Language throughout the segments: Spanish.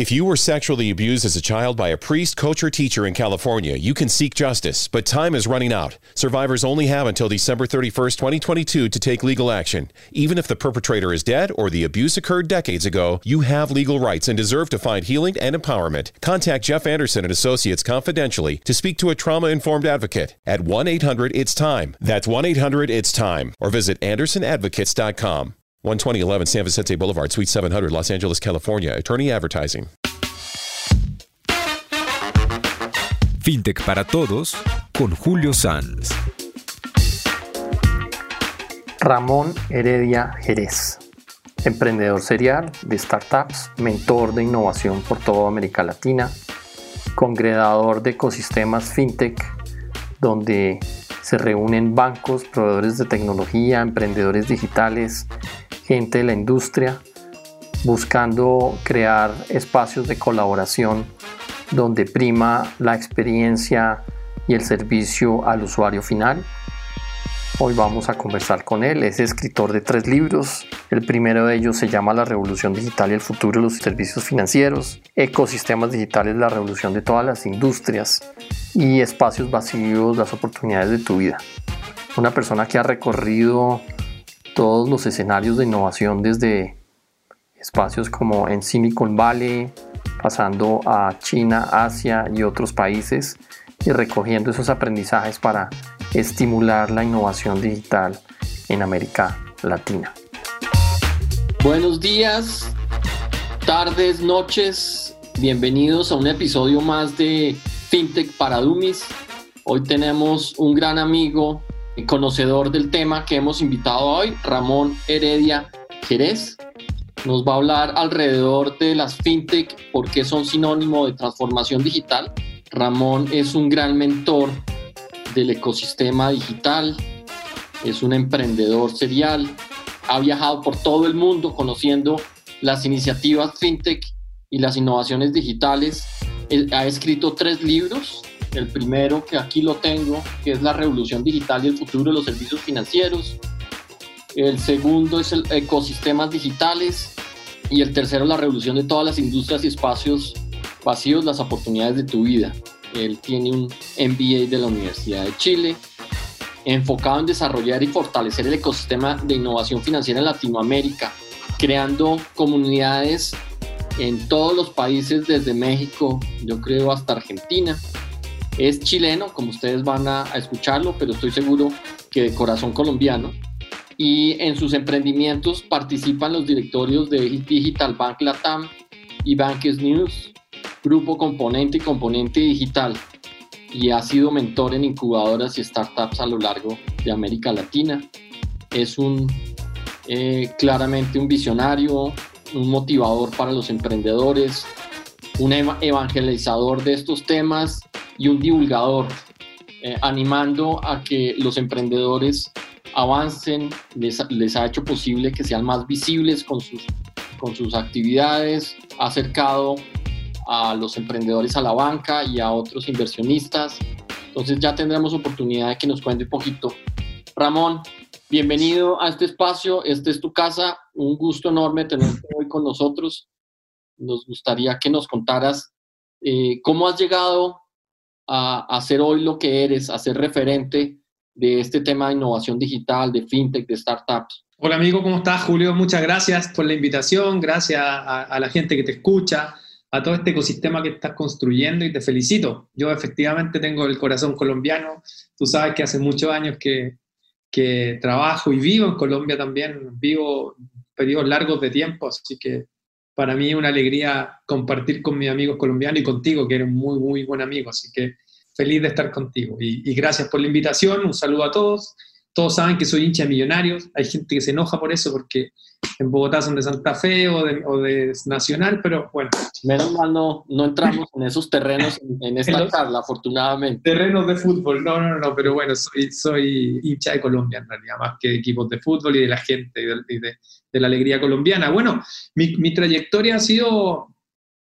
If you were sexually abused as a child by a priest, coach, or teacher in California, you can seek justice, but time is running out. Survivors only have until December 31st, 2022 to take legal action. Even if the perpetrator is dead or the abuse occurred decades ago, you have legal rights and deserve to find healing and empowerment. Contact Jeff Anderson and Associates confidentially to speak to a trauma-informed advocate at 1-800-ITS-TIME. That's 1-800-ITS-TIME or visit andersonadvocates.com. 12011 San Vicente Boulevard, Suite 700, Los Angeles, California. Attorney Advertising. FinTech para Todos con Julio Sanz. Ramón Heredia Jerez, emprendedor serial de startups, mentor de innovación por toda América Latina, congregador de ecosistemas FinTech, donde se reúnen bancos, proveedores de tecnología, emprendedores digitales, gente de la industria, buscando crear espacios de colaboración donde prima la experiencia y el servicio al usuario final. Hoy vamos a conversar con él. Es escritor de tres libros. El primero de ellos se llama La Revolución Digital y el futuro de los servicios financieros. Ecosistemas digitales, la revolución de todas las industrias. Y espacios vacíos, las oportunidades de tu vida. Una persona que ha recorrido todos los escenarios de innovación desde espacios como en Silicon Valley, pasando a China, Asia y otros países y recogiendo esos aprendizajes para estimular la innovación digital en América Latina. Buenos días, tardes, noches, bienvenidos a un episodio más de FinTech para Dummies. Hoy tenemos un gran amigo conocedor del tema que hemos invitado hoy, Ramón Heredia Jerez. Nos va a hablar alrededor de las fintech, por qué son sinónimo de transformación digital. Ramón es un gran mentor del ecosistema digital, es un emprendedor serial, ha viajado por todo el mundo conociendo las iniciativas fintech y las innovaciones digitales. ha escrito tres libros, el primero que aquí lo tengo, que es la revolución digital y el futuro de los servicios financieros. El segundo es el ecosistemas digitales. Y el tercero, la revolución de todas las industrias y espacios vacíos, las oportunidades de tu vida. Él tiene un MBA de la Universidad de Chile, enfocado en desarrollar y fortalecer el ecosistema de innovación financiera en Latinoamérica, creando comunidades en todos los países, desde México, yo creo, hasta Argentina, es chileno, como ustedes van a, escucharlo, pero estoy seguro que de corazón colombiano. Y en sus emprendimientos participan los directorios de Digital Bank Latam y Bankes News, Grupo Componente y Componente Digital. Y ha sido mentor en incubadoras y startups a lo largo de América Latina. Es un eh, claramente un visionario, un motivador para los emprendedores, un evangelizador de estos temas y un divulgador, eh, animando a que los emprendedores avancen, les, les, ha hecho posible que sean más visibles con sus, con sus actividades, ha acercado a los emprendedores a la banca y a otros inversionistas. Entonces ya tendremos oportunidad de que nos cuente un poquito. Ramón, bienvenido a este espacio, esta es tu casa, un gusto enorme tenerte hoy con nosotros. Nos gustaría que nos contaras eh, cómo has llegado a, hacer hoy lo que eres, a ser referente de este tema de innovación digital, de fintech, de startups. Hola amigo, ¿cómo estás Julio? Muchas gracias por la invitación, gracias a, la gente que te escucha, a todo este ecosistema que estás construyendo y te felicito. Yo efectivamente tengo el corazón colombiano, tú sabes que hace muchos años que, que trabajo y vivo en Colombia también, vivo periodos largos de tiempo, así que para mí es una alegría compartir con mis amigos colombianos y contigo, que eres muy, muy buen amigo. Así que feliz de estar contigo. Y, gracias por la invitación. Un saludo a todos. Todos saben que soy hincha de Millonarios. Hay gente que se enoja por eso porque en Bogotá son de Santa Fe o de, Nacional, pero bueno. Menos mal no, no entramos en esos terrenos en, esta charla, afortunadamente. Terrenos de fútbol, no, no, no, pero bueno, soy, soy hincha de Colombia en realidad, más que de equipos de fútbol y de la gente y de, de la alegría colombiana. Bueno, mi, mi, trayectoria ha sido,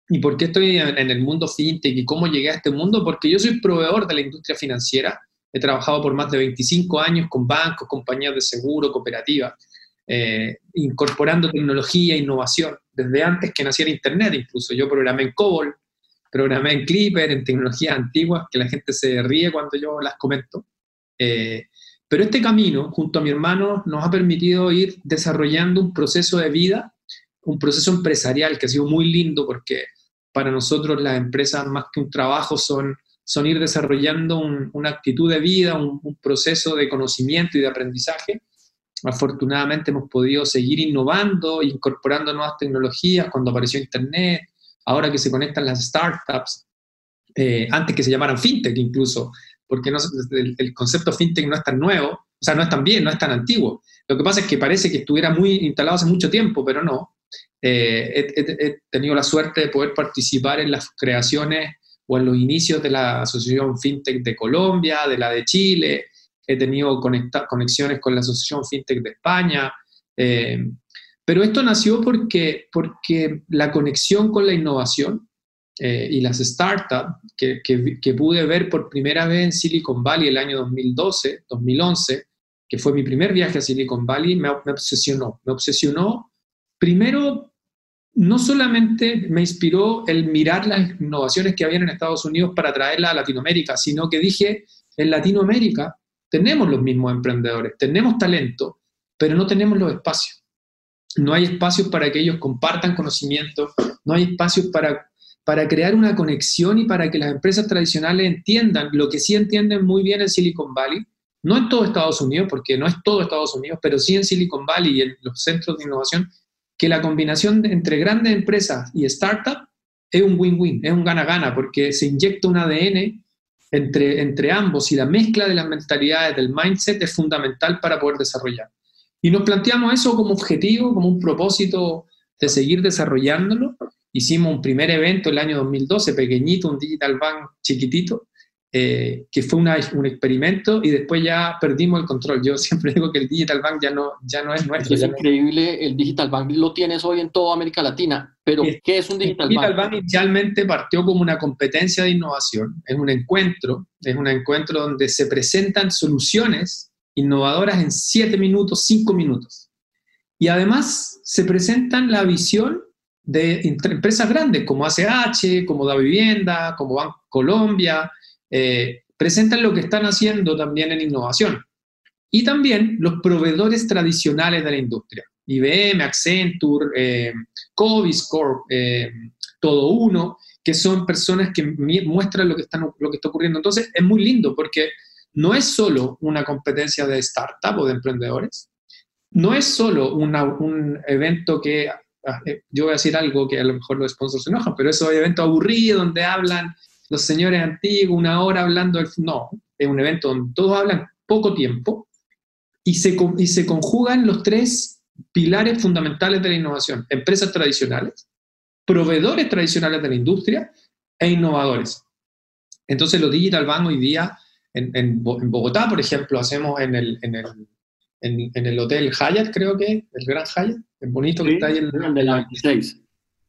¿y por qué estoy en, en, el mundo fintech y cómo llegué a este mundo? Porque yo soy proveedor de la industria financiera, he trabajado por más de 25 años con bancos, compañías de seguro, cooperativas. eh, incorporando tecnología e innovación, desde antes que naciera Internet incluso. Yo programé en COBOL, programé en Clipper, en tecnologías antiguas, que la gente se ríe cuando yo las comento. Eh, pero este camino, junto a mi hermano, nos ha permitido ir desarrollando un proceso de vida, un proceso empresarial que ha sido muy lindo porque para nosotros las empresas más que un trabajo son, son ir desarrollando una actitud de vida, un, un, proceso de conocimiento y de aprendizaje. Afortunadamente hemos podido seguir innovando, incorporando nuevas tecnologías cuando apareció Internet, ahora que se conectan las startups, eh, antes que se llamaran fintech incluso, porque no, el, concepto fintech no es tan nuevo, o sea, no es tan bien, no es tan antiguo. Lo que pasa es que parece que estuviera muy instalado hace mucho tiempo, pero no. Eh, he, tenido la suerte de poder participar en las creaciones o en los inicios de la Asociación FinTech de Colombia, de la de Chile, he tenido conexiones con la Asociación FinTech de España, eh, pero esto nació porque, porque la conexión con la innovación eh, y las startups que, pude ver por primera vez en Silicon Valley el año 2012, 2011, que fue mi primer viaje a Silicon Valley, me, me obsesionó. Me obsesionó, primero, no solamente me inspiró el mirar las innovaciones que habían en Estados Unidos para traerlas a Latinoamérica, sino que dije, en Latinoamérica tenemos los mismos emprendedores, tenemos talento, pero no tenemos los espacios. No hay espacios para que ellos compartan conocimiento, no hay espacios para, para crear una conexión y para que las empresas tradicionales entiendan lo que sí entienden muy bien en Silicon Valley, no en todo Estados Unidos, porque no es todo Estados Unidos, pero sí en Silicon Valley y en los centros de innovación, que la combinación entre grandes empresas y startups es un win-win, es un gana-gana, porque se inyecta un ADN entre, entre ambos y la mezcla de las mentalidades, del mindset, es fundamental para poder desarrollar. Y nos planteamos eso como objetivo, como un propósito de seguir desarrollándolo. Hicimos un primer evento el año 2012, pequeñito, un Digital Bank chiquitito, eh, que fue un experimento y después ya perdimos el control. Yo siempre digo que el Digital Bank ya no, ya no es nuestro. Es increíble, el Digital Bank lo tienes hoy en toda América Latina, pero ¿qué es un Digital, Bank? El Digital Bank inicialmente partió como una competencia de innovación, es un encuentro, es un encuentro donde se presentan soluciones innovadoras en siete minutos, cinco minutos. Y además se presentan la visión de empresas grandes como ACH, como Da Vivienda, como Banco Colombia, eh, presentan lo que están haciendo también en innovación. Y también los proveedores tradicionales de la industria, IBM, Accenture, eh, Coviscorp, eh, Todo Uno, que son personas que muestran lo que, están, lo que está ocurriendo. Entonces es muy lindo porque no es solo una competencia de startup o de emprendedores, no es solo un evento que, ah, eh, yo voy a decir algo que a lo mejor los sponsors se enojan, pero es un evento aburrido donde hablan los señores antiguos una hora hablando del... No, es un evento donde todos hablan poco tiempo y se, y se conjugan los tres pilares fundamentales de la innovación, empresas tradicionales, proveedores tradicionales de la industria e innovadores. Entonces los Digital Bank hoy día en, Bogotá, por ejemplo, hacemos en el, en el, en, el Hotel Hyatt, creo que, el Gran Hyatt, el bonito que está ahí en el 26.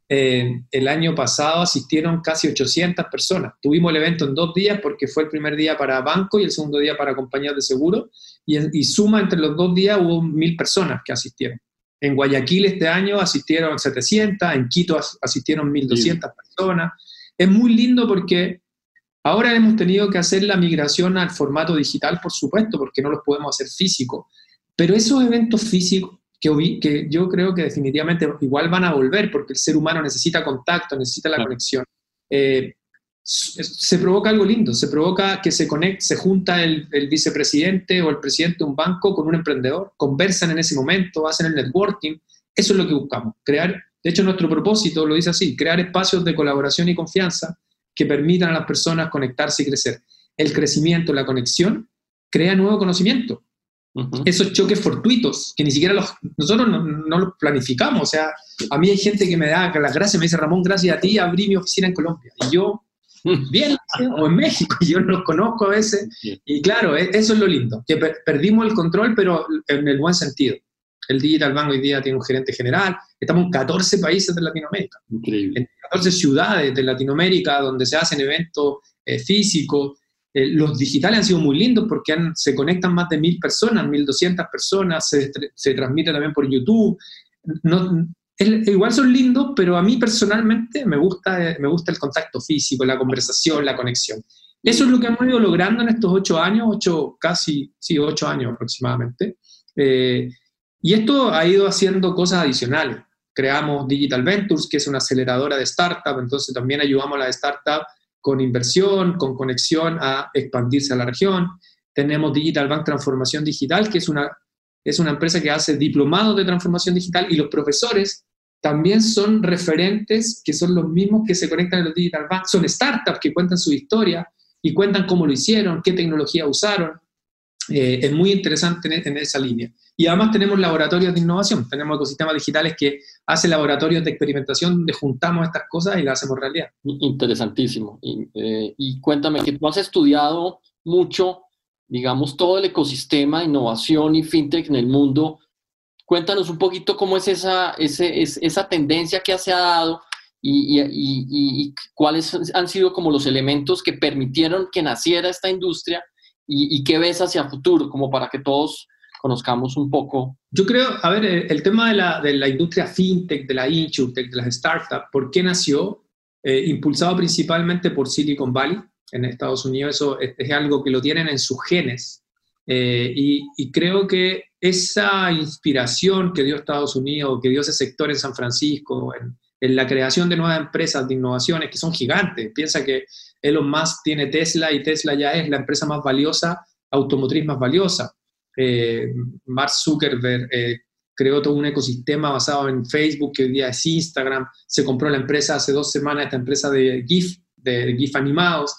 Eh, el año pasado asistieron casi 800 personas. Tuvimos el evento en dos días porque fue el primer día para banco y el segundo día para compañías de seguro y, y suma entre los dos días hubo mil personas que asistieron. En Guayaquil este año asistieron 700, en Quito asistieron 1.200 personas. Es muy lindo porque Ahora hemos tenido que hacer la migración al formato digital, por supuesto, porque no los podemos hacer físicos, pero esos eventos físicos que, que yo creo que definitivamente igual van a volver, porque el ser humano necesita contacto, necesita la conexión. Eh, se provoca algo lindo, se provoca que se conecte, se junta el, el, vicepresidente o el presidente de un banco con un emprendedor, conversan en ese momento, hacen el networking, eso es lo que buscamos, crear, de hecho nuestro propósito lo dice así, crear espacios de colaboración y confianza que permitan a las personas conectarse y crecer. El crecimiento, la conexión, crea nuevo conocimiento. Esos choques fortuitos, que ni siquiera los, nosotros no, los planificamos. O sea, a mí hay gente que me da las gracias, me dice, Ramón, gracias a ti abrí mi oficina en Colombia. Y yo, bien, o en México, y yo no los conozco a veces. Y claro, e, eso es lo lindo, que perdimos el control, pero en el buen sentido. El Digital Bank hoy día tiene un gerente general, estamos en 14 países de Latinoamérica. Increíble. En 14 ciudades de Latinoamérica donde se hacen eventos eh, físicos. Eh, los digitales han sido muy lindos porque se conectan más de mil personas, mil doscientas personas, se, se, transmite también por YouTube. No, igual son lindos, pero a mí personalmente me gusta, me gusta el contacto físico, la conversación, la conexión. Eso es lo que hemos ido logrando en estos ocho años, ocho, casi, sí, ocho años aproximadamente. Eh, y esto ha ido haciendo cosas adicionales. Creamos Digital Ventures, que es una aceleradora de startup, entonces también ayudamos a la startup con inversión, con conexión a expandirse a la región. Tenemos Digital Bank Transformación Digital, que es una, es una empresa que hace diplomados de transformación digital y los profesores también son referentes que son los mismos que se conectan en los Digital Bank. Son startups que cuentan su historia y cuentan cómo lo hicieron, qué tecnología usaron. Eh, es muy interesante en, esa línea. Y además tenemos laboratorios de innovación, tenemos ecosistemas digitales que hacen laboratorios de experimentación donde juntamos estas cosas y las hacemos realidad. Interesantísimo. Y, eh, y cuéntame, que tú has estudiado mucho, digamos, todo el ecosistema innovación y fintech en el mundo. Cuéntanos un poquito cómo es esa, ese, esa tendencia que se ha dado y, y, y, cuáles han sido como los elementos que permitieron que naciera esta industria y, qué ves hacia futuro, como para que todos conozcamos un poco. Yo creo, a ver, el, tema de la, de la, industria fintech, de la insurtech, de las startups, ¿por qué nació? Eh, impulsado principalmente por Silicon Valley en Estados Unidos, eso es, algo que lo tienen en sus genes. Eh, y, y, creo que esa inspiración que dio Estados Unidos, que dio ese sector en San Francisco, en, en la creación de nuevas empresas de innovaciones que son gigantes. Piensa que Elon Musk tiene Tesla y Tesla ya es la empresa más valiosa, automotriz más valiosa. Eh, Mark Zuckerberg eh, creó todo un ecosistema basado en Facebook, que hoy día es Instagram. Se compró la empresa hace dos semanas, esta empresa de GIF, de GIF animados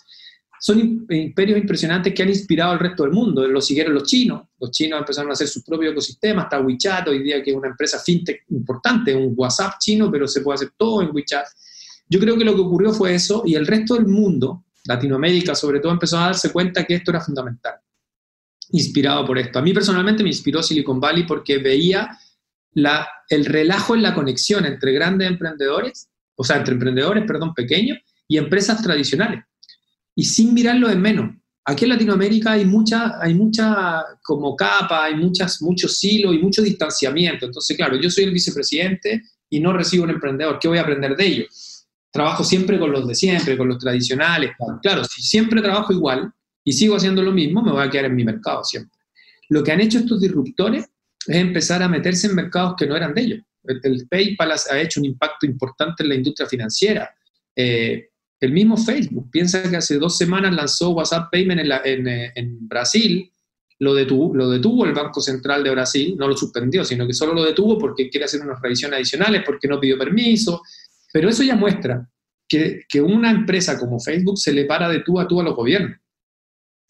son imperios impresionantes que han inspirado al resto del mundo. Lo siguieron los chinos. Los chinos empezaron a hacer su propio ecosistema. Está WeChat hoy día, que es una empresa fintech importante, un WhatsApp chino, pero se puede hacer todo en WeChat. Yo creo que lo que ocurrió fue eso y el resto del mundo, Latinoamérica sobre todo, empezó a darse cuenta que esto era fundamental. Inspirado por esto. A mí personalmente me inspiró Silicon Valley porque veía la, el relajo en la conexión entre grandes emprendedores, o sea, entre emprendedores, perdón, pequeños y empresas tradicionales y sin mirarlo en menos. Aquí en Latinoamérica hay mucha, hay mucha como capa, hay muchas, muchos hilos y mucho distanciamiento. Entonces, claro, yo soy el vicepresidente y no recibo un emprendedor. ¿Qué voy a aprender de ellos? Trabajo siempre con los de siempre, con los tradicionales. Claro, si siempre trabajo igual y sigo haciendo lo mismo, me voy a quedar en mi mercado siempre. Lo que han hecho estos disruptores es empezar a meterse en mercados que no eran de ellos. El PayPal ha hecho un impacto importante en la industria financiera. Eh, el mismo Facebook, piensa que hace dos semanas lanzó WhatsApp Payment en, Brasil, lo detuvo, lo detuvo el Banco Central de Brasil, no lo suspendió, sino que solo lo detuvo porque quiere hacer unas revisiones adicionales, porque no pidió permiso, pero eso ya muestra que, que una empresa como Facebook se le para de tú a tú a los gobiernos,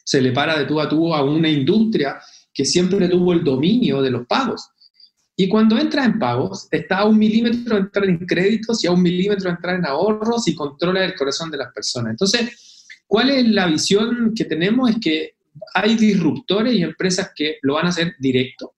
se le para de tú a tú a una industria que siempre tuvo el dominio de los pagos. Y cuando entras en pagos, está a un milímetro de entrar en créditos y a un milímetro de entrar en ahorros y controla el corazón de las personas. Entonces, ¿cuál es la visión que tenemos? Es que hay disruptores y empresas que lo van a hacer directo,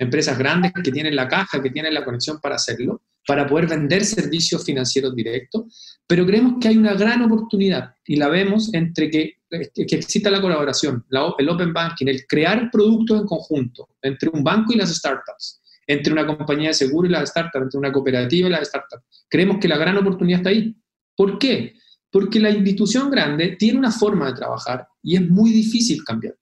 empresas grandes que tienen la caja, que tienen la conexión para hacerlo, para poder vender servicios financieros directos, pero creemos que hay una gran oportunidad y la vemos entre que, que exista la colaboración, el open banking, el crear productos en conjunto entre un banco y las startups entre una compañía de seguro y la startup, entre una cooperativa y la startup. Creemos que la gran oportunidad está ahí. ¿Por qué? Porque la institución grande tiene una forma de trabajar y es muy difícil cambiar.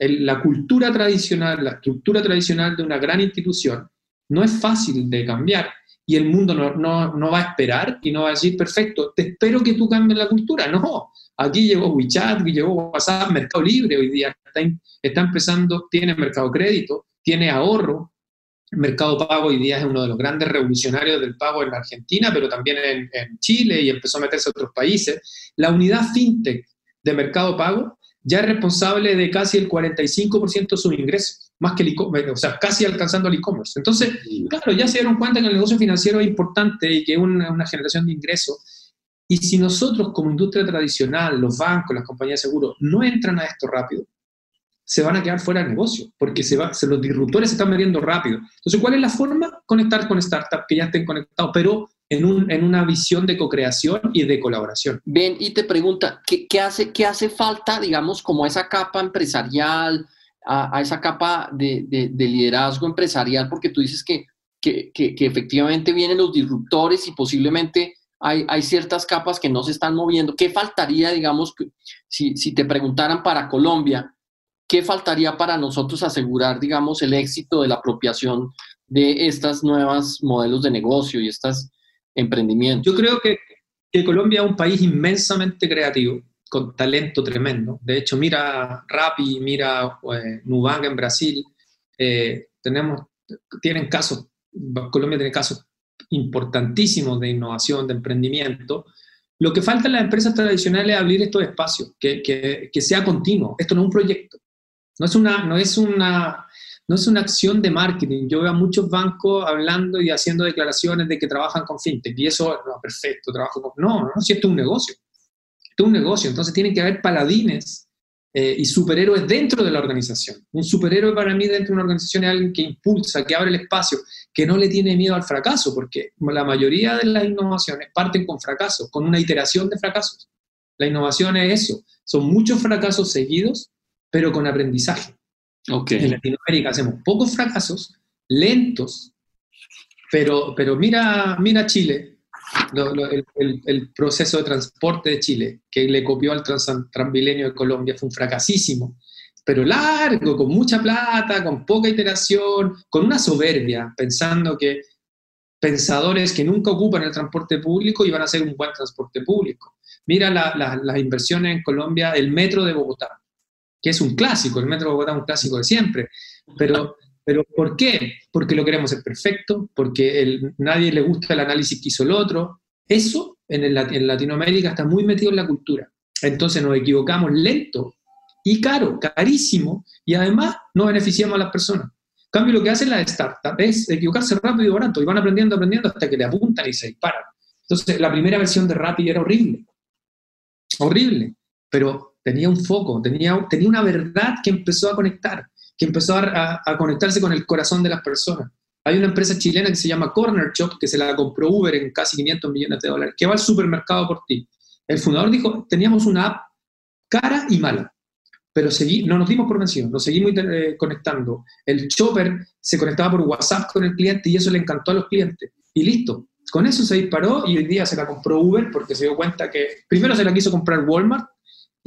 la cultura tradicional, la estructura tradicional de una gran institución no es fácil de cambiar y el mundo no, no, no, va a esperar y no va a decir, perfecto, te espero que tú cambies la cultura. No, aquí llegó WeChat, aquí llegó WhatsApp, Mercado Libre hoy día está, está empezando, tiene mercado crédito, tiene ahorro, Mercado Pago hoy día es uno de los grandes revolucionarios del pago en Argentina, pero también en, Chile y empezó a meterse a otros países. La unidad fintech de Mercado Pago ya es responsable de casi el 45% de sus ingresos, más que el o sea, casi alcanzando el e-commerce. Entonces, claro, ya se dieron cuenta que el negocio financiero es importante y que es una, una generación de ingresos. Y si nosotros como industria tradicional, los bancos, las compañías de seguro, no entran a esto rápido, se van a quedar fuera del negocio, porque se va, se, los disruptores se están metiendo rápido. Entonces, ¿cuál es la forma? Conectar con startups que ya estén conectados, pero en, un, en una visión de co-creación y de colaboración. Ven y te pregunta, ¿qué, qué hace, ¿qué hace falta, digamos, como esa capa empresarial, a, a esa capa de, de, de, liderazgo empresarial? Porque tú dices que, que, que, que, efectivamente vienen los disruptores y posiblemente hay, ciertas capas que no se están moviendo. ¿Qué faltaría, digamos, si, te preguntaran para Colombia, qué faltaría para nosotros asegurar, digamos, el éxito de la apropiación de estas nuevas modelos de negocio y estos emprendimientos? Yo creo que, que Colombia es un país inmensamente creativo, con talento tremendo. De hecho, mira Rappi, mira eh, Nubank en Brasil, eh, tenemos, tienen casos, Colombia tiene casos importantísimos de innovación, de emprendimiento. Lo que falta en las empresas tradicionales es abrir estos espacios, que, que, que sea continuo. Esto no es un proyecto, no es una, no es una no es una acción de marketing. Yo veo a muchos bancos hablando y haciendo declaraciones de que trabajan con fintech y eso, perfecto, trabajo con... No, no, si esto es un negocio. Esto es un negocio, entonces tienen que haber paladines eh, y superhéroes dentro de la organización. Un superhéroe para mí dentro de una organización es alguien que impulsa, que abre el espacio, que no le tiene miedo al fracaso, porque la mayoría de las innovaciones parten con fracasos, con una iteración de fracasos. La innovación es eso, son muchos fracasos seguidos, pero con aprendizaje. Okay. En Latinoamérica hacemos pocos fracasos, lentos, pero, pero mira, mira Chile, el, proceso de transporte de Chile, que le copió al trans, de Colombia, fue un fracasísimo, pero largo, con mucha plata, con poca iteración, con una soberbia, pensando que pensadores que nunca ocupan el transporte público iban a hacer un buen transporte público. Mira la, la, las inversiones en Colombia, el metro de Bogotá que es un clásico, el Metro de Bogotá es un clásico de siempre. Pero, pero ¿por qué? Porque lo queremos ser perfecto, porque el, nadie le gusta el análisis que hizo el otro. Eso en, Latinoamérica está muy metido en la cultura. Entonces nos equivocamos lento y caro, carísimo, y además no beneficiamos a las personas. En cambio, lo que hacen las startups es equivocarse rápido y barato, y van aprendiendo, aprendiendo hasta que le apuntan y se disparan. Entonces, la primera versión de Rappi era horrible. Horrible. Pero tenía un foco, tenía una verdad que empezó a conectar, que empezó a, a, conectarse con el corazón de las personas. Hay una empresa chilena que se llama Corner Shop, que se la compró Uber en casi 500 millones de dólares, que va al supermercado por ti. El fundador dijo, teníamos una app cara y mala, pero seguí, no nos dimos por vencidos, nos seguimos eh, conectando. El shopper se conectaba por WhatsApp con el cliente y eso le encantó a los clientes. Y listo, con eso se disparó y hoy día se la compró Uber porque se dio cuenta que primero se la quiso comprar Walmart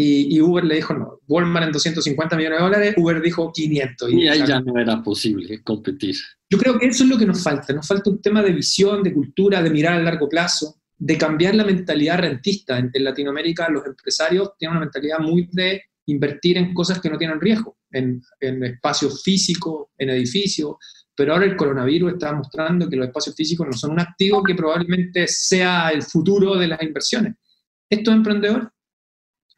y, y, Uber le dijo, no, Walmart en 250 millones de dólares, Uber dijo 500. Y, y ahí ya no era posible competir. Yo creo que eso es lo que nos falta, nos falta un tema de visión, de cultura, de mirar a largo plazo, de cambiar la mentalidad rentista. En, en Latinoamérica los empresarios tienen una mentalidad muy de invertir en cosas que no tienen riesgo, en, en espacios físicos, en edificios, pero ahora el coronavirus está mostrando que los espacios físicos no son un activo que probablemente sea el futuro de las inversiones. Estos emprendedores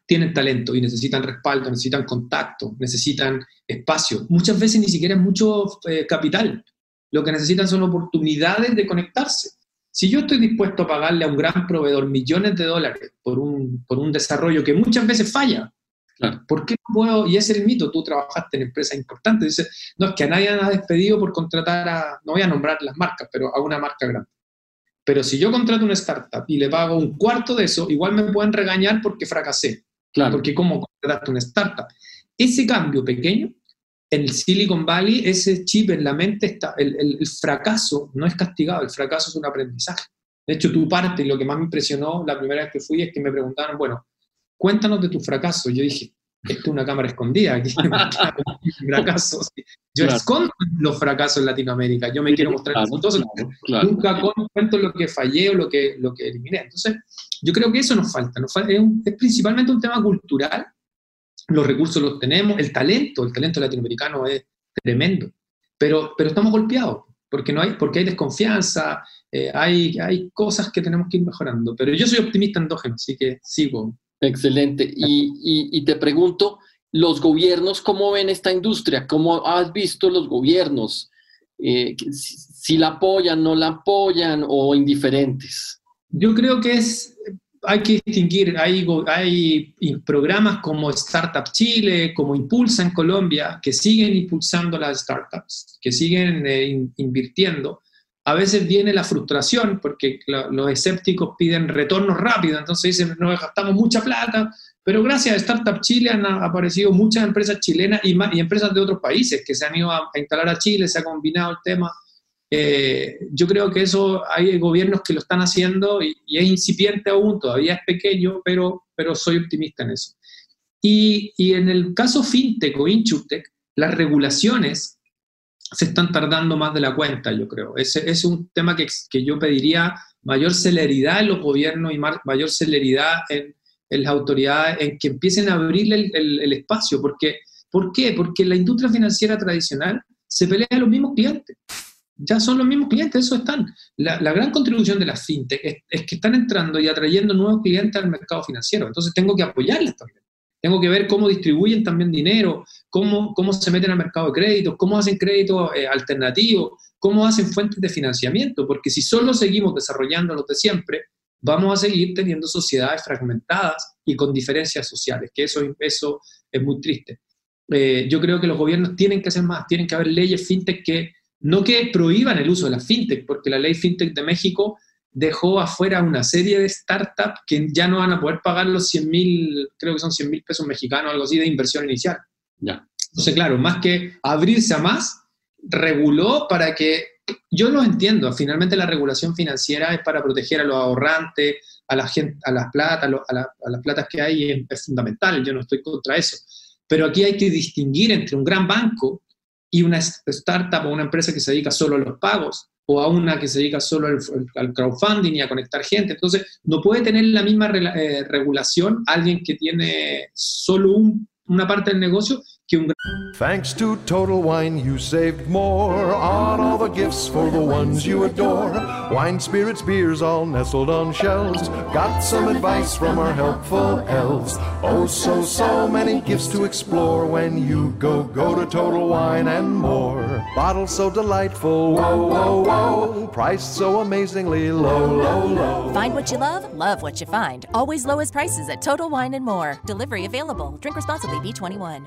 tienen talento y necesitan respaldo, necesitan contacto, necesitan espacio. Muchas veces ni siquiera es mucho eh, capital. Lo que necesitan son oportunidades de conectarse. Si yo estoy dispuesto a pagarle a un gran proveedor millones de dólares por un, por un desarrollo que muchas veces falla, claro. ¿por qué no puedo? Y ese es el mito, tú trabajaste en empresas importantes. Dices, no, es que a nadie ha despedido por contratar a, no voy a nombrar las marcas, pero a una marca grande. Pero si yo contrato una startup y le pago un cuarto de eso, igual me pueden regañar porque fracasé. Claro. Porque ¿cómo contrataste una startup? Ese cambio pequeño, en el Silicon Valley, ese chip en la mente está, el, el, el, fracaso no es castigado, el fracaso es un aprendizaje. De hecho, tu parte, y lo que más me impresionó la primera vez que fui es que me preguntaron, bueno, cuéntanos de tu fracaso. Yo dije, esto es una cámara escondida, aquí fracasos. Yo claro. escondo los fracasos en Latinoamérica, yo me sí, quiero mostrar claro, exitoso, claro, nunca cuento lo que fallé o lo que, lo que eliminé. Entonces, yo creo que eso nos falta, es, principalmente un tema cultural, los recursos los tenemos, el talento, el talento latinoamericano es tremendo, pero, pero estamos golpeados, porque, no hay, porque hay desconfianza, eh, hay, hay cosas que tenemos que ir mejorando, pero yo soy optimista endógeno, así que sigo Excelente. Y, y, te pregunto, ¿los gobiernos cómo ven esta industria? ¿Cómo has visto los gobiernos? Eh, si, la apoyan, no la apoyan o indiferentes? Yo creo que es, hay que distinguir, hay, hay programas como Startup Chile, como Impulsa en Colombia, que siguen impulsando las startups, que siguen eh, invirtiendo, a veces viene la frustración porque los escépticos piden retornos rápidos, entonces dicen, nos gastamos mucha plata, pero gracias a Startup Chile han aparecido muchas empresas chilenas y, y empresas de otros países que se han ido a, instalar a Chile, se ha combinado el tema. Eh, yo creo que eso hay gobiernos que lo están haciendo y, es incipiente aún, todavía es pequeño, pero, pero soy optimista en eso. Y, y en el caso FinTech o InsurTech, las regulaciones se están tardando más de la cuenta, yo creo. Ese es un tema que, que yo pediría mayor celeridad en los gobiernos y mayor celeridad en, en, las autoridades, en que empiecen a abrir el, el, espacio. Porque, ¿Por qué? Porque la industria financiera tradicional se pelea a los mismos clientes. Ya son los mismos clientes, eso están. La, gran contribución de las fintech es, que están entrando y atrayendo nuevos clientes al mercado financiero. Entonces tengo que apoyarles también. Tengo que ver cómo distribuyen también dinero, cómo, cómo se meten al mercado de créditos, cómo hacen créditos eh, alternativos, cómo hacen fuentes de financiamiento, porque si solo seguimos desarrollando lo de siempre, vamos a seguir teniendo sociedades fragmentadas y con diferencias sociales, que eso, eso es muy triste. Eh, yo creo que los gobiernos tienen que hacer más, tienen que haber leyes fintech que no que prohíban el uso de la fintech, porque la ley fintech de México dejó afuera una serie de startups que ya no van a poder pagar los 100 mil, creo que son 100 mil pesos mexicanos, algo así de inversión inicial. Ya. Entonces, claro, más que abrirse a más, reguló para que, yo lo entiendo, finalmente la regulación financiera es para proteger a los ahorrantes, a la gente, a las plata, a, las platas que hay, es, es fundamental, yo no estoy contra eso. Pero aquí hay que distinguir entre un gran banco y una startup o una empresa que se dedica solo a los pagos o a una que se dedica solo al, crowdfunding y a conectar gente. Entonces, no puede tener la misma eh, regulación alguien que tiene solo un, una parte del negocio Thanks to Total Wine, you saved more on all the gifts for the ones you adore. Wine, spirits, beers, all nestled on shelves. Got some advice from our helpful elves. Oh, so, so many gifts to explore when you go, go to Total Wine and more. Bottles so delightful, whoa, whoa, whoa. Priced so amazingly low, low, low. Find what you love, love what you find. Always lowest prices at Total Wine and More. Delivery available. Drink responsibly, B21.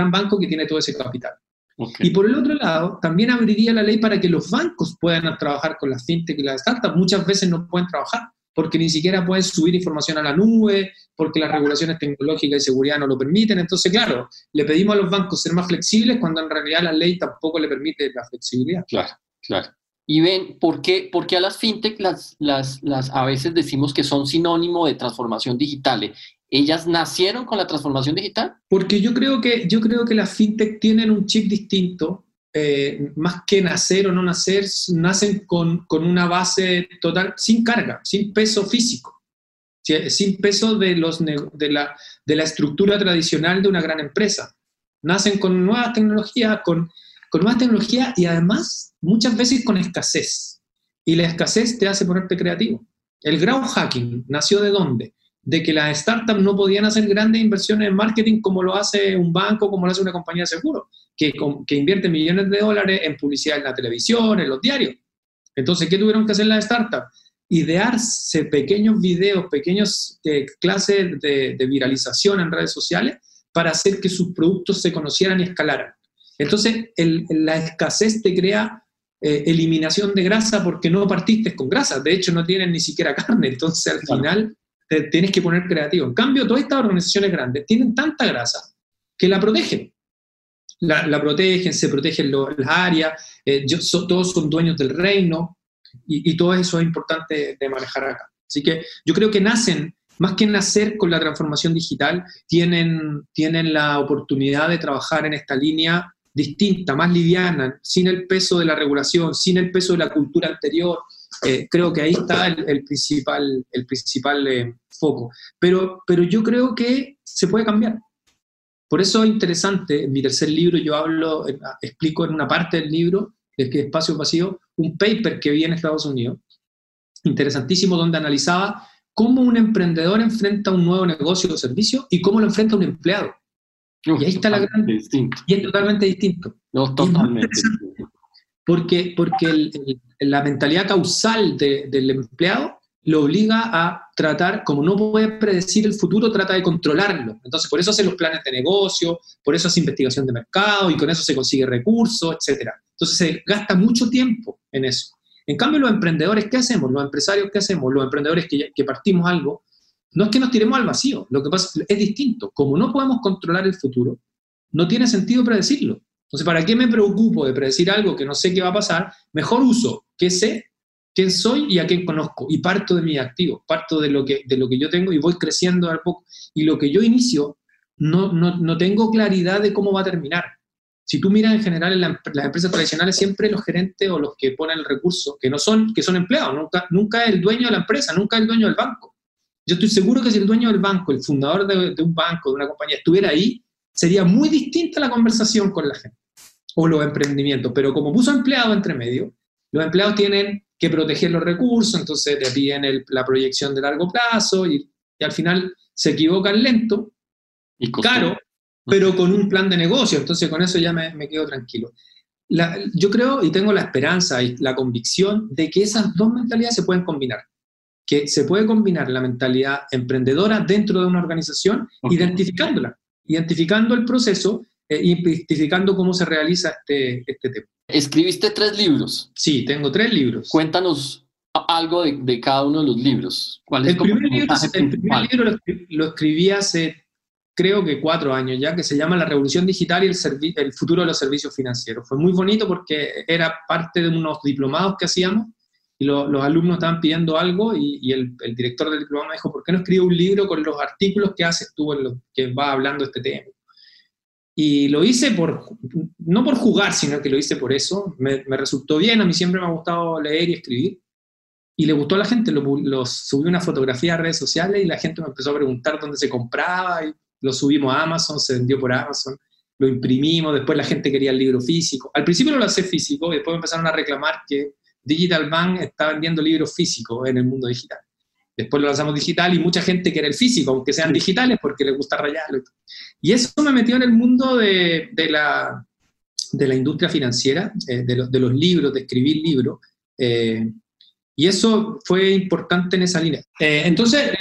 gran banco que tiene todo ese capital. Y por el otro lado, también abriría la ley para que los bancos puedan trabajar con las fintech y las startups. Muchas veces no pueden trabajar porque ni siquiera pueden subir información a la nube, porque las regulaciones tecnológicas y seguridad no lo permiten. Entonces, claro, le pedimos a los bancos ser más flexibles cuando en realidad la ley tampoco le permite la flexibilidad. Claro, claro. Y ven, ¿por qué, por qué a las fintech las, las, las, a veces decimos que son sinónimo de transformación digital? ¿Ellas nacieron con la transformación digital? Porque yo creo que, yo creo que las fintech tienen un chip distinto. Eh, más que nacer o no nacer, nacen con, con, una base total, sin carga, sin peso físico, sin peso de, los, de, la, de la estructura tradicional de una gran empresa. Nacen con nuevas tecnologías, con, con nuevas tecnologías y además muchas veces con escasez. Y la escasez te hace ponerte creativo. El ground hacking nació de dónde? De que las startups no podían hacer grandes inversiones en marketing como lo hace un banco, como lo hace una compañía de seguro, que, que invierte millones de dólares en publicidad en la televisión, en los diarios. Entonces, ¿qué tuvieron que hacer las startups? Idearse pequeños videos, pequeñas eh, clases de, viralización en redes sociales para hacer que sus productos se conocieran y escalaran. Entonces, la escasez te crea eh, eliminación de grasa porque no partiste con grasa. De hecho, no tienen ni siquiera carne. Entonces, al final, tienes que poner creativo. En cambio, todas estas organizaciones grandes tienen tanta grasa que la protegen. La, protegen, se protegen las áreas, eh, todos son dueños del reino y, todo eso es importante de manejar acá. Así que yo creo que nacen, más que nacer con la transformación digital, tienen, tienen la oportunidad de trabajar en esta línea distinta, más liviana, sin el peso de la regulación, sin el peso de la cultura anterior, eh, creo que ahí está el, principal, el principal eh, foco. Pero, pero yo creo que se puede cambiar. Por eso es interesante, en mi tercer libro yo hablo, explico en una parte del libro que es Espacio Vacío, un paper que vi en Estados Unidos, interesantísimo, donde analizaba cómo un emprendedor enfrenta un nuevo negocio o servicio y cómo lo enfrenta un empleado. y ahí está la gran... Distinto. Y es totalmente distinto. No, totalmente distinto. Porque, porque el- el- la mentalidad causal de- del empleado lo obliga a tratar, como no puede predecir el futuro, trata de controlarlo. Entonces, por eso hace los planes de negocio, por eso hace investigación de mercado y con eso se consigue recursos, etc. Entonces, se gasta mucho tiempo en eso. En cambio, los emprendedores, ¿qué hacemos? Los empresarios, ¿qué hacemos? Los emprendedores que, que partimos algo, no es que nos tiremos al vacío, lo que pasa es distinto. Como no podemos controlar el futuro, no tiene sentido predecirlo. Entonces, ¿para qué me preocupo de predecir algo que no sé qué va a pasar? Mejor uso qué sé, quién soy y a quién conozco. Y parto de mis activos, parto de lo que, de lo que yo tengo y voy creciendo a poco. Y lo que yo inicio, no, no, no tengo claridad de cómo va a terminar. Si tú miras en general en la- las empresas tradicionales, siempre los gerentes o los que ponen el recurso, que no son, que son empleados, nunca, nunca es el dueño de la empresa, nunca es el dueño del banco. Yo estoy seguro que si el dueño del banco, el fundador de un banco, de una compañía, estuviera ahí, sería muy distinta la conversación con la gente o los emprendimientos. Pero como puso empleado entre medio, los empleados tienen que proteger los recursos, entonces te piden el- la proyección de largo plazo y, y al final se equivocan lento, Y caro, pero con un plan de negocio. Entonces con eso ya me, me quedo tranquilo. La- yo creo y tengo la esperanza y la convicción de que esas dos mentalidades se pueden combinar. Que se puede combinar la mentalidad emprendedora dentro de una organización, Ok. identificándola, identificando el proceso, identificando cómo se realiza este, este tema. Escribiste tres libros. Sí, tengo tres libros. Cuéntanos algo de, de cada uno de los libros. ¿Cuál es El primer, libro, el primer libro lo, lo escribí hace, creo que cuatro años ya, que se llama La Revolución Digital y el, servi- el futuro de los servicios financieros. Fue muy bonito porque era parte de unos diplomados que hacíamos y lo- los alumnos estaban pidiendo algo y, y el, el director del diplomado me dijo, ¿por qué no escribes un libro con los artículos que haces tú en los que va hablando este tema? Y lo hice por, no por jugar, sino que lo hice por eso. Me, me resultó bien, a mí siempre me ha gustado leer y escribir y le gustó a la gente, lo, lo subí una fotografía a redes sociales y la gente me empezó a preguntar dónde se compraba y lo subimos a Amazon, se vendió por Amazon, lo imprimimos, después la gente quería el libro físico. Al principio lo lancé físico y después me empezaron a reclamar que Digital Bank está vendiendo libros físicos en el mundo digital. Después lo lanzamos digital y mucha gente quiere el físico, aunque sean digitales, porque les gusta rayarlo. Y eso me metió en el mundo de, la, de la industria financiera, eh, de, los- libros, de escribir libros. eh, y eso fue importante en esa línea. Eh, entonces,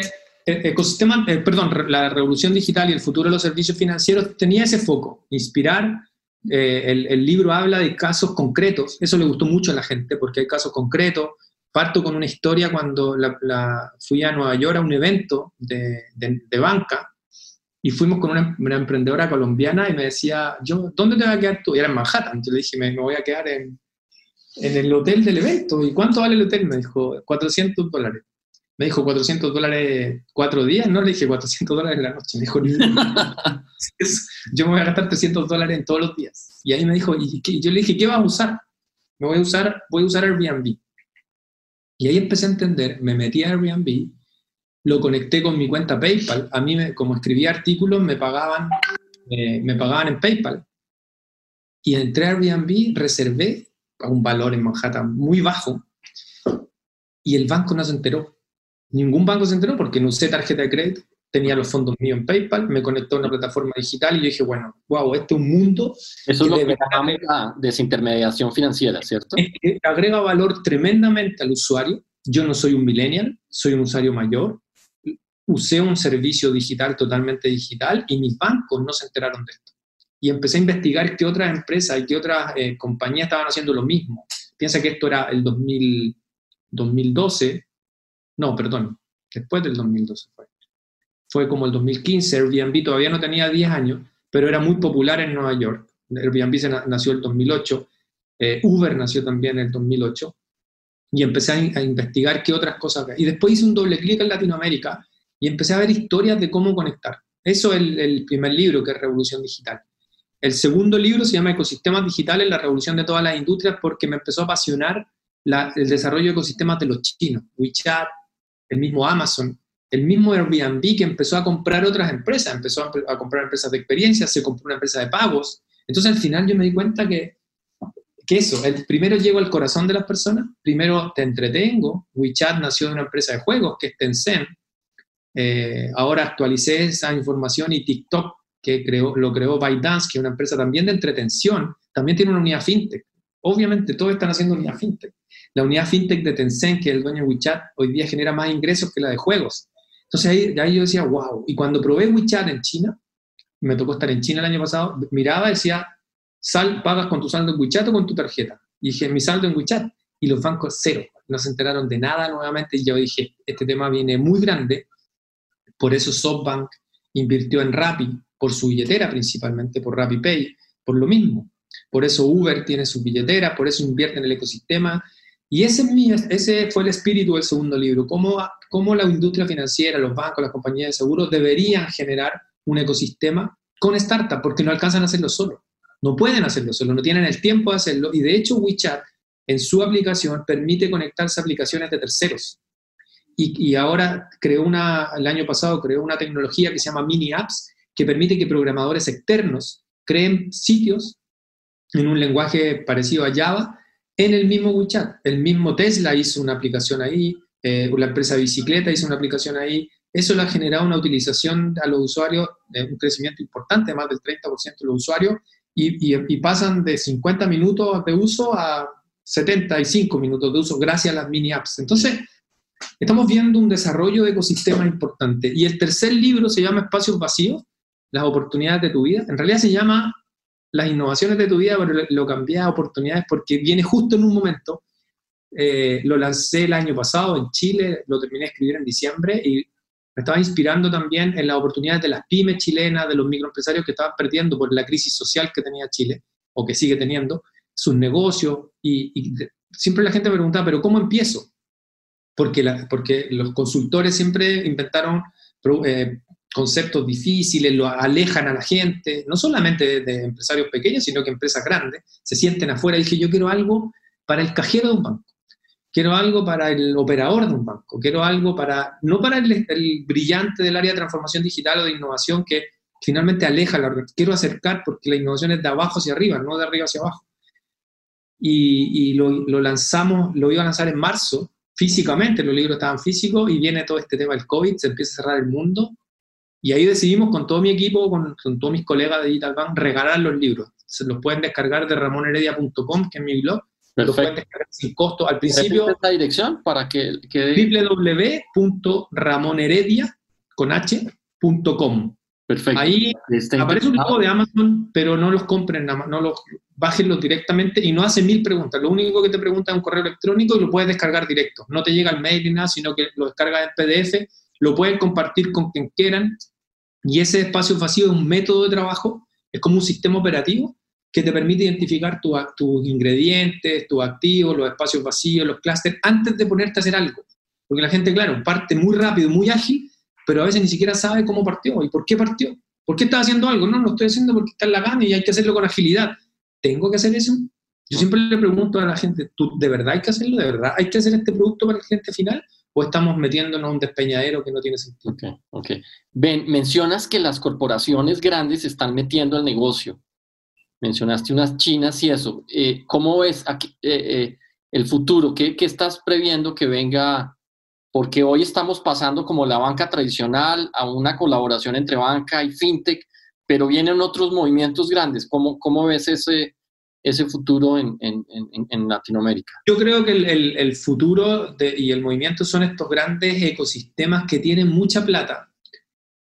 ecosistema, perdón, la revolución digital y el futuro de los servicios financieros tenía ese foco, inspirar. el, libro habla de casos concretos, eso le gustó mucho a la gente porque hay casos concretos. Parto con una historia cuando fui a Nueva York a un evento de banca y fuimos con una, una emprendedora colombiana y me decía, yo, ¿dónde te vas a quedar tú? Y era en Manhattan. Yo le dije, me, me voy a quedar en, en el hotel del evento. ¿Y cuánto vale el hotel? Me dijo, 400 dólares. Me dijo, 400 dólares cuatro días. No, le dije 400 dólares en la noche. Me dijo, "No, es- yo me voy a gastar 300 dólares en todos los días. Y ahí me dijo, ¿y qué? yo le dije, ¿qué vas a usar? Me voy a usar, voy a usar Airbnb. Y ahí empecé a entender, me metí a Airbnb, lo conecté con mi cuenta PayPal. A mí, me- como escribía artículos, me pagaban, eh, me pagaban en PayPal. Y entré a Airbnb, reservé a un valor en Manhattan muy bajo y el banco no se enteró. Ningún banco se enteró porque no usé tarjeta de crédito, tenía los fondos míos en PayPal, me conectó a una plataforma digital y yo dije, bueno, wow, este es un mundo Eso es lo que llamamos la desintermediación financiera, ¿cierto? es que agrega valor tremendamente al usuario. Yo no soy un millennial, soy un usuario mayor. Usé un servicio digital totalmente digital y mis bancos no se enteraron de esto. Y empecé a investigar qué otras empresas y qué otras eh, compañías estaban haciendo lo mismo. Piensa que esto era el 2000, 2012, no, perdón, después del 2012 fue. Fue como el 2015, Airbnb todavía no tenía 10 años, pero era muy popular en Nueva York. Airbnb se na- nació en el 2008, eh, Uber nació también en el 2008, y empecé a, in- a investigar qué otras cosas. Y después hice un doble clic en Latinoamérica y empecé a ver historias de cómo conectar. Eso es el, primer libro, que es Revolución Digital. El segundo libro se llama Ecosistemas Digitales, la revolución de todas las industrias, porque me empezó a apasionar el desarrollo de ecosistemas de los chinos, WeChat, el mismo Amazon, el mismo Airbnb que empezó a comprar otras empresas, empezó a, a comprar empresas de experiencia, se compró una empresa de pagos. Entonces al final yo me di cuenta que, que eso, el, primero llego al corazón de las personas, primero te entretengo. WeChat nació de una empresa de juegos que es Tencent. Eh, ahora actualicé esa información y TikTok, que creó, lo creó ByteDance, que es una empresa también de entretención, también tiene una unidad fintech. Obviamente todos están haciendo unidad fintech. La unidad fintech de Tencent, que es el dueño de WeChat, hoy día genera más ingresos que la de juegos. Entonces ahí, ahí yo decía, wow. Y cuando probé WeChat en China, me tocó estar en China el año pasado, miraba y decía, sal, pagas con tu saldo en WeChat o con tu tarjeta. Y dije, mi saldo en WeChat. Y los bancos cero. No se enteraron de nada nuevamente. Y yo dije, este tema viene muy grande. Por eso SoftBank invirtió en Rappi, por su billetera principalmente, por RappiPay, por lo mismo. Por eso Uber tiene su billetera, por eso invierte en el ecosistema. Y ese, ese fue el espíritu del segundo libro, cómo, cómo la industria financiera, los bancos, las compañías de seguros deberían generar un ecosistema con startups, porque no alcanzan a hacerlo solo. No pueden hacerlo solo, no tienen el tiempo de hacerlo. Y de hecho, WeChat en su aplicación permite conectarse a aplicaciones de terceros. Y, ahora creó una, el año pasado creó una tecnología que se llama Mini Apps, que permite que programadores externos creen sitios en un lenguaje parecido a Java en el mismo WeChat. El mismo Tesla hizo una aplicación ahí, eh, la empresa bicicleta hizo una aplicación ahí. Eso le ha generado una utilización a los usuarios, de un crecimiento importante, más del 30% de los usuarios, y, pasan de 50 minutos de uso a 75 minutos de uso gracias a las mini apps. Entonces, estamos viendo un desarrollo de ecosistemas importante. Y el tercer libro se llama Espacios Vacíos, las oportunidades de tu vida. En realidad se llama Las innovaciones de tu vida, pero lo cambié a oportunidades porque viene justo en un momento. Eh, lo lancé el año pasado en Chile, lo terminé de escribir en diciembre y me estaba inspirando también en las oportunidades de las pymes chilenas, de los microempresarios que estaban perdiendo por la crisis social que tenía Chile, o que sigue teniendo, sus negocios. Y, siempre la gente me preguntaba, ¿pero cómo empiezo? Porque, la, porque los consultores siempre inventaron eh, conceptos difíciles, lo alejan a la gente, no solamente de, de, empresarios pequeños, sino que empresas grandes, se sienten afuera. Y dije, yo quiero algo para el cajero de un banco quiero algo para el operador de un banco, quiero algo para, no para el, brillante del área de transformación digital o de innovación que finalmente aleja la quiero acercar porque la innovación es de abajo hacia arriba, no de arriba hacia abajo. Y, lo, lo, lanzamos, lo iba a lanzar en marzo, físicamente, los libros estaban físicos y viene todo este tema del COVID, se empieza a cerrar el mundo. Y ahí decidimos con todo mi equipo, con, con todos mis colegas de Digital Bank, regalar los libros. Se los pueden descargar de ramonheredia.com, que es mi blog, Perfecto. sin costo. Al principio. esta dirección para que. www.ramoneredia.com. Perfecto. Ahí aparece un logo de Amazon, pero no los compren, no los bájenlos directamente y no hace mil preguntas. Lo único que te pregunta es un correo electrónico y lo puedes descargar directo. No te llega el mail ni nada, sino que lo descargas en PDF, lo pueden compartir con quien quieran. Y ese espacio vacío es un método de trabajo, es como un sistema operativo que te permite identificar tus ingredientes, tus activos, los espacios vacíos, los clústeres, antes de ponerte a hacer algo. Porque la gente, claro, parte muy rápido, muy ágil, pero a veces ni siquiera sabe cómo partió y por qué partió. ¿Por qué está haciendo algo? No, lo estoy haciendo porque está en la gana y hay que hacerlo con agilidad. ¿Tengo que hacer eso? Yo siempre le pregunto a la gente, ¿tú de verdad hay que hacerlo? ¿De verdad hay que hacer este producto para el cliente final? ¿O estamos metiéndonos en un despeñadero que no tiene sentido? Ok, ok. Ben, mencionas que las corporaciones grandes se están metiendo al negocio mencionaste unas chinas y eso. Eh, ¿Cómo ves aquí, eh, eh, el futuro? ¿Qué, ¿Qué, estás previendo que venga? Porque hoy estamos pasando como la banca tradicional a una colaboración entre banca y fintech, pero vienen otros movimientos grandes. ¿Cómo, cómo ves ese, ese futuro en, en, en, Latinoamérica? Yo creo que el, el, futuro y el movimiento son estos grandes ecosistemas que tienen mucha plata,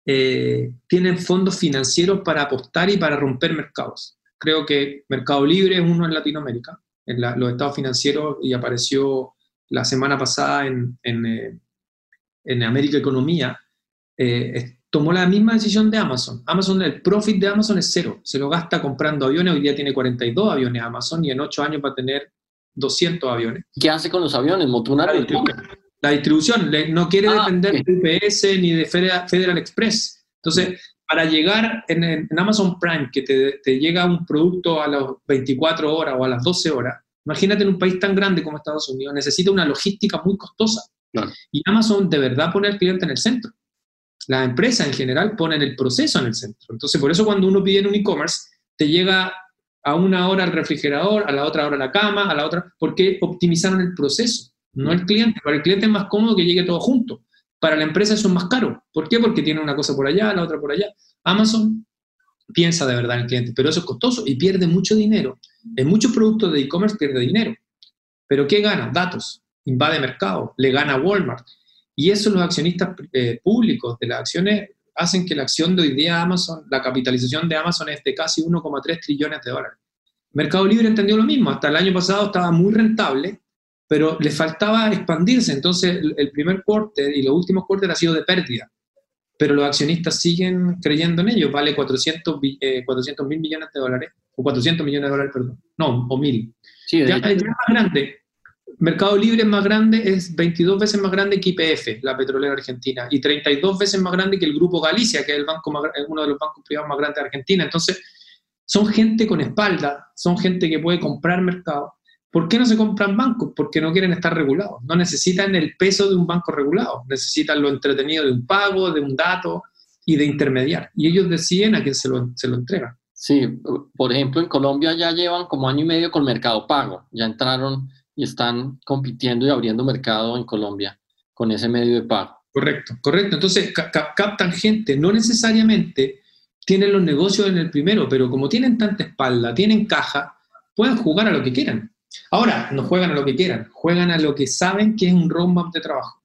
tienen fondos financieros para apostar y para romper mercados creo que Mercado Libre es uno en Latinoamérica, en los estados financieros, y apareció la semana pasada en, en, eh, América Economía, eh, tomó la misma decisión de Amazon. Amazon, el profit de Amazon es cero, se lo gasta comprando aviones, hoy día tiene 42 aviones Amazon y en 8 años va a tener 200 aviones. ¿Qué hace con los aviones? La distribución, la distribución no quiere ah, depender de UPS ni de Federal Express. Entonces, para llegar en, Amazon Prime, que te, llega un producto a las 24 horas o a las 12 horas, imagínate en un país tan grande como Estados Unidos, necesita una logística muy costosa. Y Amazon de verdad pone al cliente en el centro. Las empresas en general ponen el proceso en el centro. Entonces, por eso cuando uno pide en un e-commerce, te llega a una hora el refrigerador, a la otra hora la cama, a la otra, porque optimizaron el proceso, no el cliente. Para el cliente es más cómodo que llegue todo junto. Para la empresa eso es más caro. ¿Por qué? Porque tiene una cosa por allá, la otra por allá. Amazon piensa de verdad en el cliente, pero eso es costoso y pierde mucho dinero. En muchos productos de e-commerce pierde dinero. ¿Pero qué gana? Datos. Invade mercado, le gana Walmart. Y eso los accionistas eh, públicos de las acciones hacen que la acción de hoy día Amazon, la capitalización de Amazon es de casi 1,3 trillones de dólares. Mercado Libre entendió lo mismo, hasta el año pasado estaba muy rentable, pero le faltaba expandirse, entonces el primer quarter y los últimos quarter ha sido de pérdida, pero los accionistas siguen creyendo en ello, vale 400 eh, mil millones de dólares, o 400 millones de dólares, perdón, no, o mil. Sí, ya, es más grande, Mercado Libre es más grande, es 22 veces más grande que IPF, la petrolera argentina, y 32 veces más grande que el Grupo Galicia, que es el banco uno de los bancos privados más grandes de Argentina. Entonces, son gente con espalda, son gente que puede comprar mercado. ¿Por qué no se compran bancos? Porque no quieren estar regulados. No necesitan el peso de un banco regulado, necesitan lo entretenido de un pago, de un dato y de intermediar. Y ellos deciden a quién se lo, se lo entregan. Sí, por ejemplo, en Colombia ya llevan como año y medio con Mercado Pago. Ya entraron y están compitiendo y abriendo mercado en Colombia con ese medio de pago. Correcto, correcto. Entonces captan gente, no necesariamente tienen los negocios en el primero, pero como tienen tanta espalda, tienen caja, pueden jugar a lo que quieran. Ahora, no juegan a lo que quieran, juegan a lo que saben que es un roadmap de trabajo.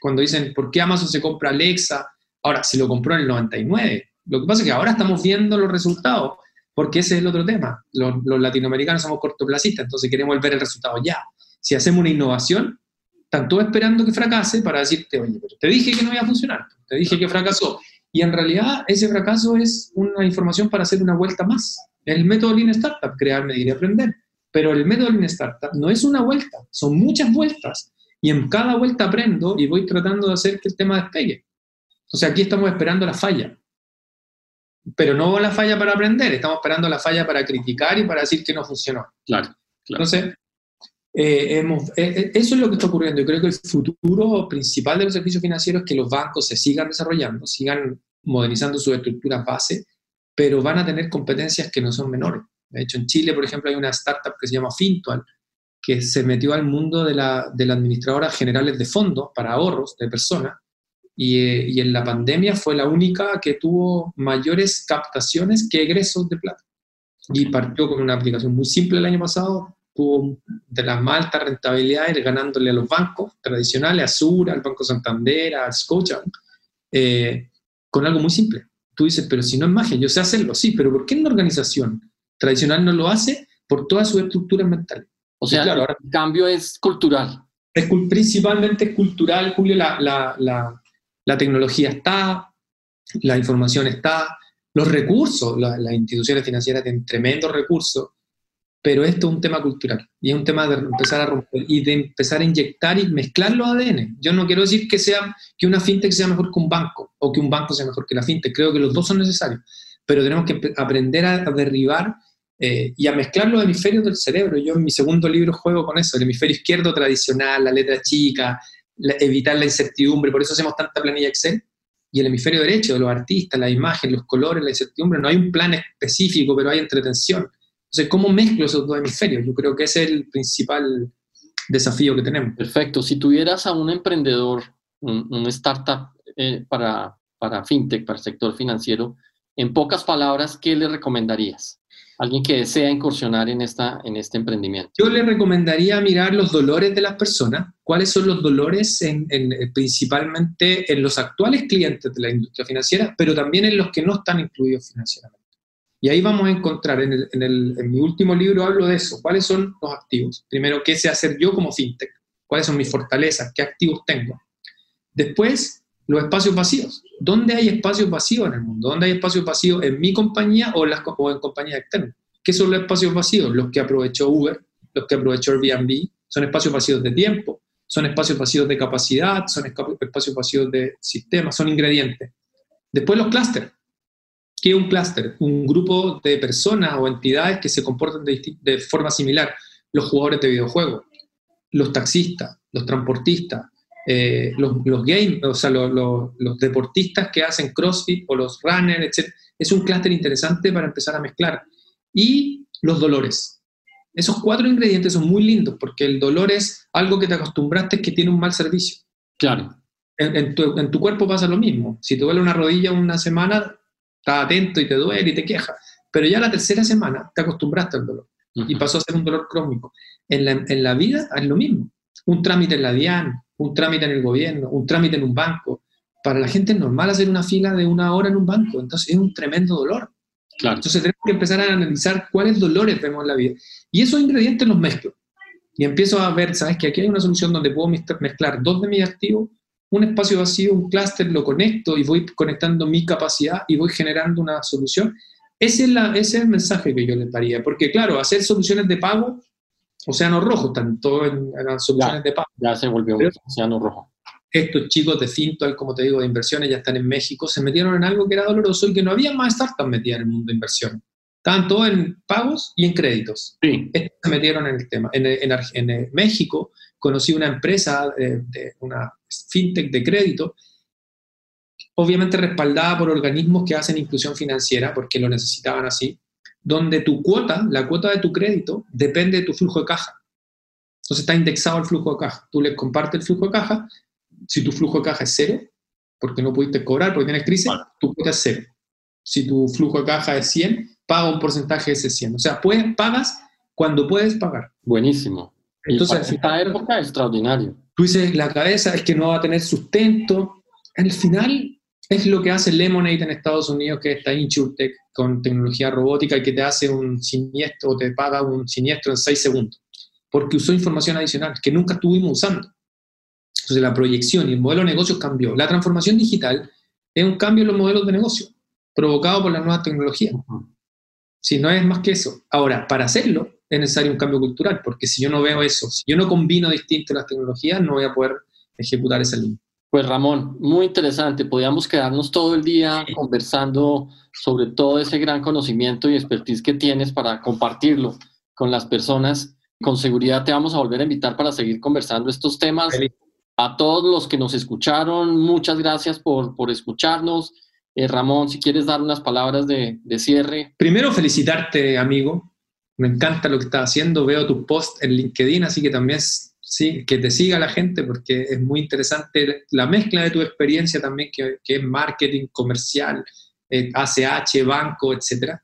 Cuando dicen, ¿por qué Amazon se compra Alexa? Ahora, se lo compró en el 99. Lo que pasa es que ahora estamos viendo los resultados porque ese es el otro tema. Los, latinoamericanos somos cortoplacistas, entonces queremos ver el resultado ya. Si hacemos una innovación, están todos esperando que fracase para decirte, oye, pero te dije que no iba a funcionar, te dije que fracasó. Y en realidad ese fracaso es una información para hacer una vuelta más. El método Lean Startup, crear, medir y aprender. Pero el método Lean Startup no es una vuelta, son muchas vueltas. Y en cada vuelta aprendo y voy tratando de hacer que el tema despegue. O sea, aquí estamos esperando la falla pero no la falla para aprender, estamos esperando la falla para criticar y para decir que no funcionó. Claro. Entonces, eh, hemos, eh, eh, eso es lo que está ocurriendo. Yo creo que el futuro principal de los servicios financieros es que los bancos se sigan desarrollando, sigan modernizando su estructura base, pero van a tener competencias que no son menores. De hecho, en Chile, por ejemplo, hay una startup que se llama Fintual, que se metió al mundo de la, de la administradora generales de fondos para ahorros de personas eh, y, en la pandemia fue la única que tuvo mayores captaciones que egresos de plata. Y partió con una aplicación muy simple el año pasado, tuvo de las más altas rentabilidades ganándole a los bancos tradicionales, a Sura, al Banco Santander, a Scotiabank, eh, con algo muy simple. Tú dices, pero si no es magia, yo sé hacerlo, sí, pero ¿por qué una organización tradicional no lo hace? Por toda su estructura mental. O sea, claro, ahora, el cambio es cultural. Es principalmente cultural, Julio, la, la la tecnología está, la información está, los recursos, las instituciones financieras tienen tremendos recursos, pero esto es un tema cultural y es un tema de empezar a romper y de empezar a inyectar y mezclar los ADN. Yo no quiero decir que, sea, que una fintech sea mejor que un banco o que un banco sea mejor que la fintech, creo que los dos son necesarios, pero tenemos que aprender a, derribar eh, y a mezclar los hemisferios del cerebro. Yo en mi segundo libro juego con eso, el hemisferio izquierdo tradicional, la letra chica, evitar la incertidumbre, por eso hacemos tanta planilla Excel. Y el hemisferio derecho, de los artistas, la imagen, los colores, la incertidumbre, no hay un plan específico, pero hay entretención. Entonces, ¿cómo mezclo esos dos hemisferios? Yo creo que ese es el principal desafío que tenemos. Perfecto. Si tuvieras a un emprendedor, un, startup eh, para, para fintech, para el sector financiero, en pocas palabras, ¿qué le recomendarías? alguien que desea incursionar en, esta, en este emprendimiento? Yo le recomendaría mirar los dolores de las personas, cuáles son los dolores en, principalmente en los actuales clientes de la industria financiera, pero también en los que no están incluidos financieramente. Y ahí vamos a encontrar, en, en mi último libro hablo de eso, cuáles son los activos. Primero, qué sé hacer yo como fintech, cuáles son mis fortalezas, qué activos tengo. Después, los espacios vacíos. ¿Dónde hay espacios vacíos en el mundo? ¿Dónde hay espacios vacíos en mi compañía o, las, en compañías externas? ¿Qué son los espacios vacíos? Los que aprovechó Uber, los que aprovechó Airbnb, son espacios vacíos de tiempo, son espacios vacíos de capacidad, son espacios vacíos de sistemas, son ingredientes. Después los clústeres. ¿Qué es un clúster? Un grupo de personas o entidades que se comportan de, forma similar. Los jugadores de videojuegos, los taxistas, los transportistas, eh, los, los o sea, los, deportistas que hacen CrossFit o los runners, etc. Es un clúster interesante para empezar a mezclar. Y los dolores. Esos cuatro ingredientes son muy lindos porque el dolor es algo que te acostumbraste que tiene un mal servicio. Claro. En, tu, en tu cuerpo pasa lo mismo. Si te duele una rodilla una semana, estás atento y te duele y te queja. Pero ya la tercera semana te acostumbraste al dolor y pasó a ser un dolor crónico. En la, en la vida es lo mismo. Un trámite en la DIAN, un trámite en el gobierno, un trámite en un banco. Para la gente es normal hacer una fila de una hora en un banco, entonces es un tremendo dolor. Claro. Entonces tenemos que empezar a analizar cuáles dolores vemos en la vida. Y esos ingredientes los mezclo. Y empiezo a ver, ¿sabes? Que aquí hay una solución donde puedo mezclar dos de mis activos, un espacio vacío, un clúster, lo conecto y voy conectando mi capacidad y voy generando una solución. Ese es, la, ese es el mensaje que yo les daría. Porque, claro, hacer soluciones de pago, océano rojo, tanto en, en las soluciones de pago. Ya se volvió un océano rojo estos chicos de Fintual, como te digo, de inversiones, ya están en México, se metieron en algo que era doloroso y que no había más startups metidas en el mundo de inversión. Estaban todos en pagos y en créditos. Sí. Estos se metieron en el tema. En, en, en México conocí una empresa, de, de, una fintech de crédito, obviamente respaldada por organismos que hacen inclusión financiera, porque lo necesitaban así, donde tu cuota, la cuota de tu crédito, depende de tu flujo de caja. Entonces está indexado el flujo de caja. Tú les compartes el flujo de caja si tu flujo de caja es cero, porque no pudiste cobrar, porque tienes crisis, vale. tu cuota es cero. Si tu flujo de caja es 100, paga un porcentaje de ese 100. O sea, puedes, pagas cuando puedes pagar. Buenísimo. Entonces, en esta época es extraordinario. Tú dices, la cabeza es que no va a tener sustento. Al final, es lo que hace Lemonade en Estados Unidos, que está InsurTech con tecnología robótica y que te hace un siniestro o te paga un siniestro en 6 segundos. Porque usó información adicional que nunca estuvimos usando. Entonces la proyección y el modelo de negocios cambió. La transformación digital es un cambio en los modelos de negocio, provocado por las nuevas tecnologías. Si no es más que eso. Ahora, para hacerlo es necesario un cambio cultural, porque si yo no veo eso, si yo no combino distinto las tecnologías, no voy a poder ejecutar esa línea. Pues Ramón, muy interesante. Podríamos quedarnos todo el día conversando sobre todo ese gran conocimiento y expertise que tienes para compartirlo con las personas. Con seguridad te vamos a volver a invitar para seguir conversando estos temas. Feliz. A todos los que nos escucharon, muchas gracias por, por escucharnos. Eh, Ramón, si quieres dar unas palabras de, de, cierre. Primero, felicitarte, amigo. Me encanta lo que estás haciendo. Veo tu post en LinkedIn, así que también sí, que te siga la gente porque es muy interesante la mezcla de tu experiencia también, que, que es marketing, comercial, eh, ACH, banco, etc.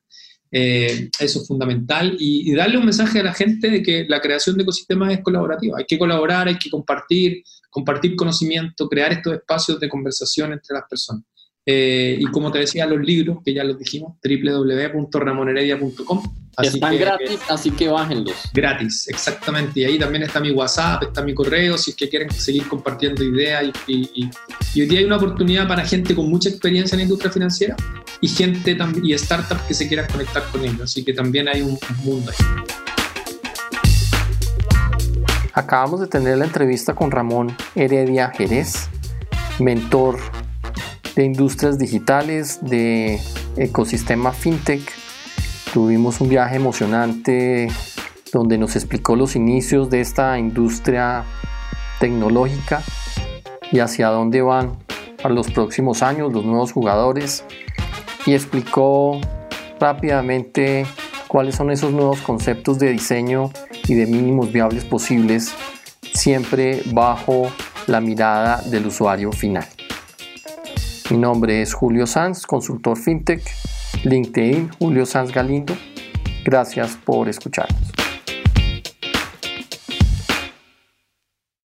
Eh, eso es fundamental. Y, y, darle un mensaje a la gente de que la creación de ecosistemas es colaborativa. Hay que colaborar, hay que compartir, compartir conocimiento, crear estos espacios de conversación entre las personas. Eh, y como te decía, los libros, que ya los dijimos, www.ramoneredia.com. Están que, gratis, así que bájenlos. Gratis, exactamente. Y ahí también está mi WhatsApp, está mi correo, si es que quieren seguir compartiendo ideas. Y, y, y, hoy día hay una oportunidad para gente con mucha experiencia en la industria financiera y gente y startups que se quieran conectar con ellos. Así que también hay un, un mundo ahí. Acabamos de tener la entrevista con Ramón Heredia Jerez, mentor de industrias digitales, de ecosistema fintech. Tuvimos un viaje emocionante donde nos explicó los inicios de esta industria tecnológica y hacia dónde van a los próximos años los nuevos jugadores y explicó rápidamente cuáles son esos nuevos conceptos de diseño y de mínimos viables posibles, siempre bajo la mirada del usuario final. Mi nombre es Julio Sanz, consultor FinTech, LinkedIn Julio Sanz Galindo. Gracias por escucharnos.